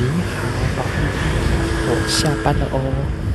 你好，宝贝，我下班了哦。